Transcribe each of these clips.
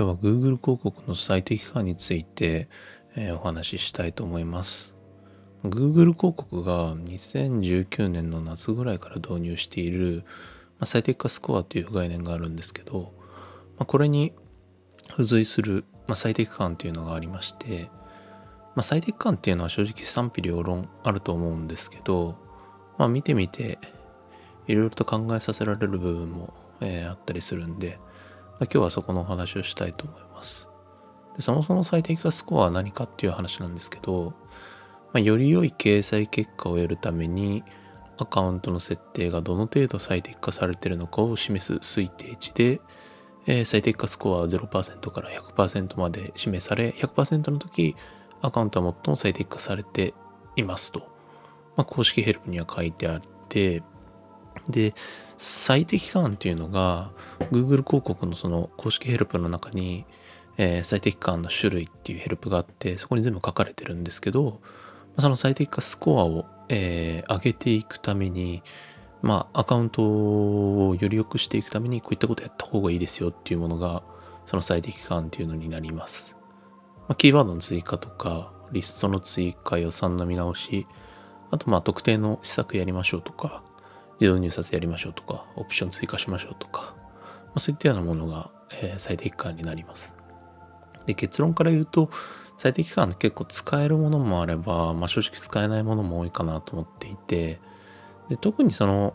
今日は Google 広告の最適化について、えー、お話ししたいと思います。Google 広告が2019年の夏ぐらいから導入している、ま、最適化スコアという概念があるんですけど、ま、これに付随する、ま、最適感というのがありまして、ま、最適感っていうのは正直賛否両論あると思うんですけど、まあ、見てみていろいろと考えさせられる部分も、え、あったりするんで、今日はそこのお話をしたいと思います。でそもそも最適化スコアは何かっていう話なんですけど、まあ、より良い掲載結果を得るためにアカウントの設定がどの程度最適化されているのかを示す推定値で、えー、最適化スコアは0%から100%まで示され100%の時アカウントは最も最適化されていますと、まあ、公式ヘルプには書いてあってで最適感っていうのが Google 広告のその公式ヘルプの中に、えー、最適感の種類っていうヘルプがあってそこに全部書かれてるんですけどその最適化スコアを、えー、上げていくためにまあアカウントをより良くしていくためにこういったことやった方がいいですよっていうものがその最適感っていうのになります。まあ、キーワードの追加とかリストの追加予算の見直しあとまあ特定の施策やりましょうとか自動入札やりましょうとか、オプション追加しましょうとか、まあ、そういったようなものが、えー、最適化になります。で、結論から言うと、最適化結構使えるものもあれば、まあ、正直使えないものも多いかなと思っていて、で特にその、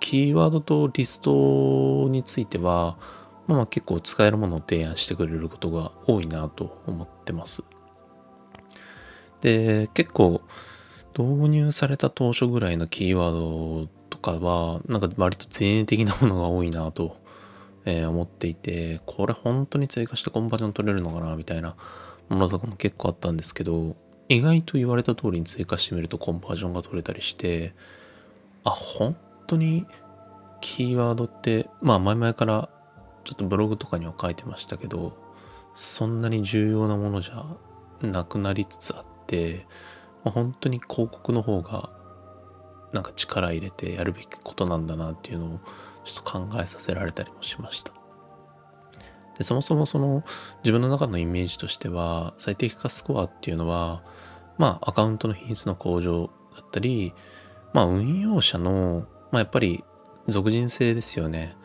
キーワードとリストについては、まあ結構使えるものを提案してくれることが多いなと思ってます。で、結構導入された当初ぐらいのキーワードかはなんか割と前衛的なものが多いなと、えー、思っていてこれ本当に追加してコンバージョン取れるのかなみたいなものとかも結構あったんですけど意外と言われた通りに追加してみるとコンバージョンが取れたりしてあ本当にキーワードってまあ前々からちょっとブログとかには書いてましたけどそんなに重要なものじゃなくなりつつあって、まあ、本当に広告の方がなんか力入れてやるべきことなんだなっていうのをちょっと考えさせられたりもしました。でそもそもその自分の中のイメージとしては最適化スコアっていうのはまあアカウントの品質の向上だったりまあ運用者のまあやっぱり属人性ですよね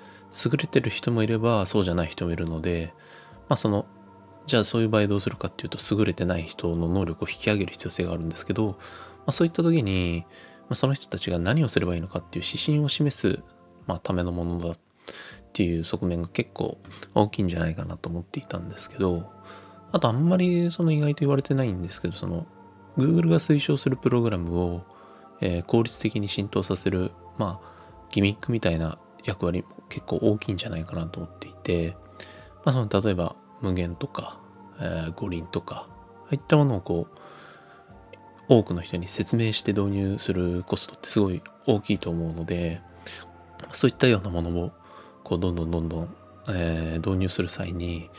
優れてる人もいればそうじゃない人もいるのでまあそのじゃあそういう場合どうするかっていうと優れてない人の能力を引き上げる必要性があるんですけど、まあ、そういった時にまその人たちが何をすればいいのかっていう指針を示す、ま、ためのものだっていう側面が結構大きいんじゃないかなと思っていたんですけどあとあんまりその意外と言われてないんですけどその Google が推奨するプログラムを、え、効率的に浸透させるまあギミックみたいな役割も結構大きいんじゃないかなと思っていて、まあ、その例えば無限とか、えー、五輪とかああいったものをこう多くの人に説明して導入するコストってすごい大きいと思うのでそういったようなものをこうどんどんどんどん、えー、導入する際に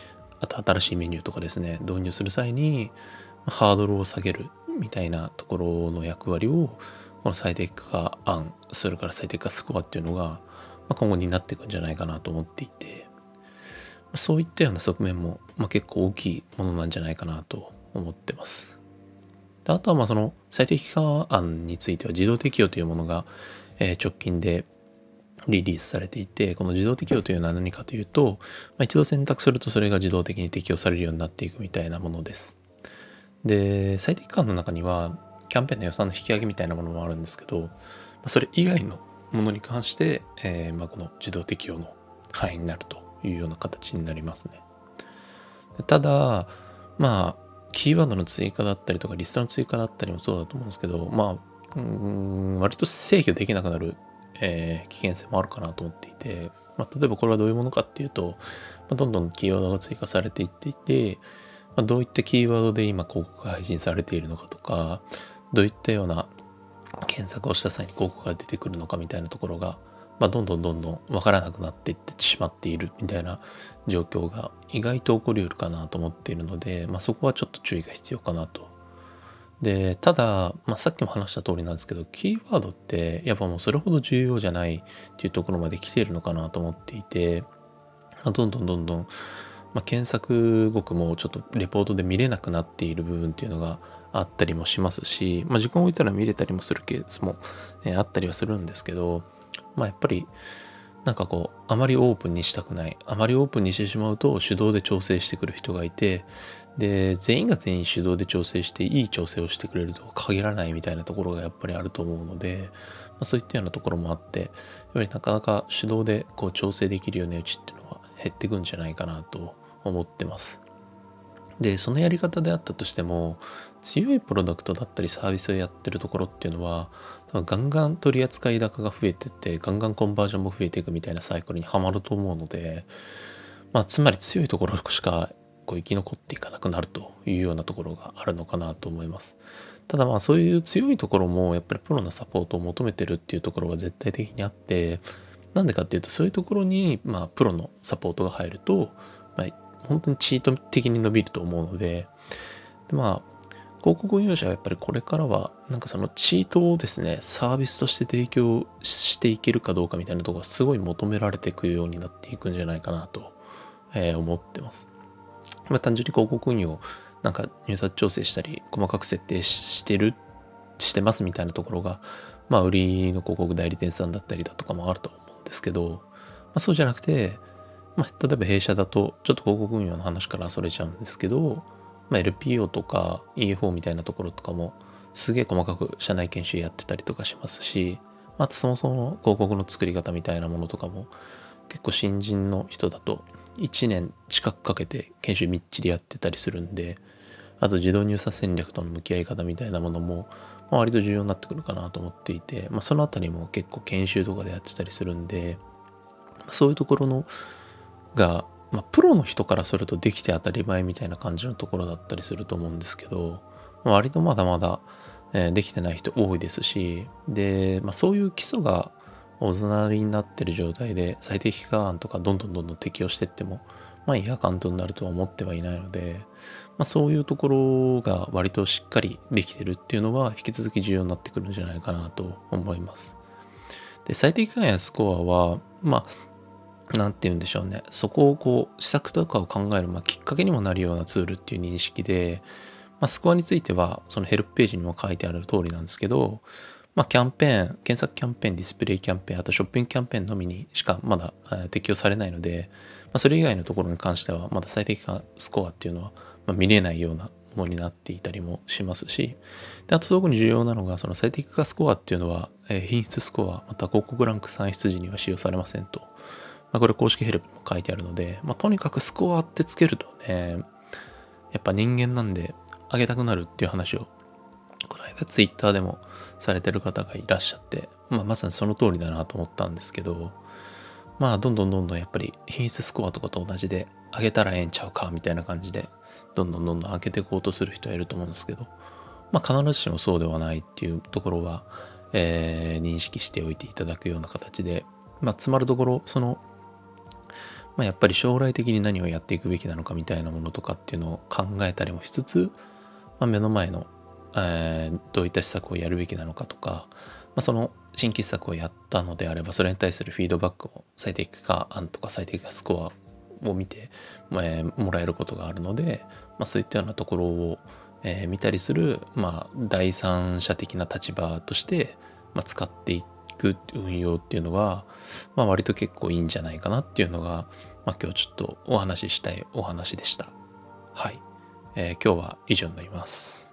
あと新しいメニューとかですね導入する際にハードルを下げるみたいなところの役割をこの最適化案それから最適化スコアっていうのが今後になっていくんじゃないかなと思っていてそういったような側面も、結構大きいものなんじゃないかなと思ってます。であとはまあその最適化案については自動適用というものが、え、直近でリリースされていてこの自動適用というのは何かというと、まあ、一度選択するとそれが自動的に適用されるようになっていくみたいなものです。で最適化案の中にはキャンペーンの予算の引き上げみたいなものもあるんですけどそれ以外のものに関して、えー、まあ、この自動適用の範囲になるというような形になりますね。ただまあキーワードの追加だったりとかリストの追加だったりもそうだと思うんですけどまあうん割と制御できなくなる、えー、危険性もあるかなと思っていて、まあ、例えばこれはどういうものかっていうと、まあ、どんどんキーワードが追加されていっていて、まあ、どういったキーワードで今広告が配信されているのかとかどういったような検索をした際に広告が出てくるのかみたいなところがまあ、どんどんどんどん分からなくなっていってしまっているみたいな状況が意外と起こりうるかなと思っているので、まあ、そこはちょっと注意が必要かなと。でただ、まあ、さっきも話した通りなんですけどキーワードってやっぱもうそれほど重要じゃないっていうところまで来ているのかなと思っていて、まあ、どんどんどんどん、まあ、検索語句もちょっとレポートで見れなくなっている部分っていうのがあったりもしますし、まあ、時間を置いたら見れたりもするケースも、えあったりはするんですけど、まあ、やっぱりなんかこうあまりオープンにしたくないあまりオープンにしてしまうと手動で調整してくる人がいてで全員が全員手動で調整していい調整をしてくれるとは限らないみたいなところがやっぱりあると思うので、まあ、そういったようなところもあってやっぱりなかなか手動でこう調整できるような値打ちっていうのは減っていくんじゃないかなと思ってます。でそのやり方であったとしても強いプロダクトだったりサービスをやってるところっていうのはガンガン取り扱い高が増えてってガンガンコンバージョンも増えていくみたいなサイクルにはまると思うのでまあつまり強いところしかこう生き残っていかなくなるというようなところがあるのかなと思います。ただまあそういう強いところもやっぱりプロのサポートを求めてるっていうところが絶対的にあってなんでかっていうとそういうところにまあプロのサポートが入ると、まあ、本当にチート的に伸びると思うので、でまあ、広告運用者はやっぱりこれからは、なんかそのチートをですね、サービスとして提供していけるかどうかみたいなところがすごい求められていくようになっていくんじゃないかなと、えー、思ってます。まあ、単純に広告運用、なんか入札調整したり、細かく設定してる、してますみたいなところが、まあ、売りの広告代理店さんだったりだとかもあると思うんですけど、まあ、そうじゃなくて、まあ、例えば弊社だとちょっと広告運用の話からそれちゃうんですけど、まあ、LPO とか EFO みたいなところとかもすげえ細かく社内研修やってたりとかしますしあとそもそも広告の作り方みたいなものとかも結構新人の人だと1年近くかけて研修みっちりやってたりするんであと自動入札戦略との向き合い方みたいなものも、まあ、割と重要になってくるかなと思っていて、まあ、そのあたりも結構研修とかでやってたりするんでそういうところのが、まあ、プロの人からするとできて当たり前みたいな感じのところだったりすると思うんですけど、割とまだまだ、えー、できてない人多いですしで、まあ、そういう基礎がおざなりになってる状態で最適化案とかどんどんどんどん適用してってもまあいいアカウントになるとは思ってはいないので、まあ、そういうところが割としっかりできてるっていうのは引き続き重要になってくるんじゃないかなと思います。で最適化やスコアはまあ何て言うんでしょうねそこをこう施策とかを考える、まあ、きっかけにもなるようなツールっていう認識で、まあ、スコアについてはそのヘルプページにも書いてある通りなんですけど、まあ、キャンペーン検索キャンペーンディスプレイキャンペーンあとショッピングキャンペーンのみにしかまだ適用されないので、まあ、それ以外のところに関してはまだ最適化スコアっていうのはま見れないようなものになっていたりもしますしであと特に重要なのがその最適化スコアっていうのは、え品質スコアまた広告ランク算出時には使用されませんと。まあ、これ公式ヘルプも書いてあるので、まあ、とにかくスコアってつけるとね、やっぱ人間なんで上げたくなるっていう話を、この間ツイッターでもされてる方がいらっしゃって、まあ、まさにその通りだなと思ったんですけど、まあ、どんどんどんどんやっぱり品質スコアとかと同じで、上げたらええんちゃうかみたいな感じで、どんどんどんどん上げていこうとする人はいると思うんですけど、まあ、必ずしもそうではないっていうところは、えー、認識しておいていただくような形で、まあ、つまるところ、そのまあ、やっぱり将来的に何をやっていくべきなのかみたいなものとかっていうのを考えたりもしつつ、まあ、目の前の、えー、どういった施策をやるべきなのかとか、まあ、その新規施策をやったのであればそれに対するフィードバックを最適化案とか最適化スコアを見て、えー、もらえることがあるので、まあ、そういったようなところを、えー、見たりする、まあ、第三者的な立場として、まあ、使っていってく運用っていうのは、まあ、割と結構いいんじゃないかなっていうのが、まあ、今日ちょっとお話ししたいお話でした。はい。えー、今日は以上になります。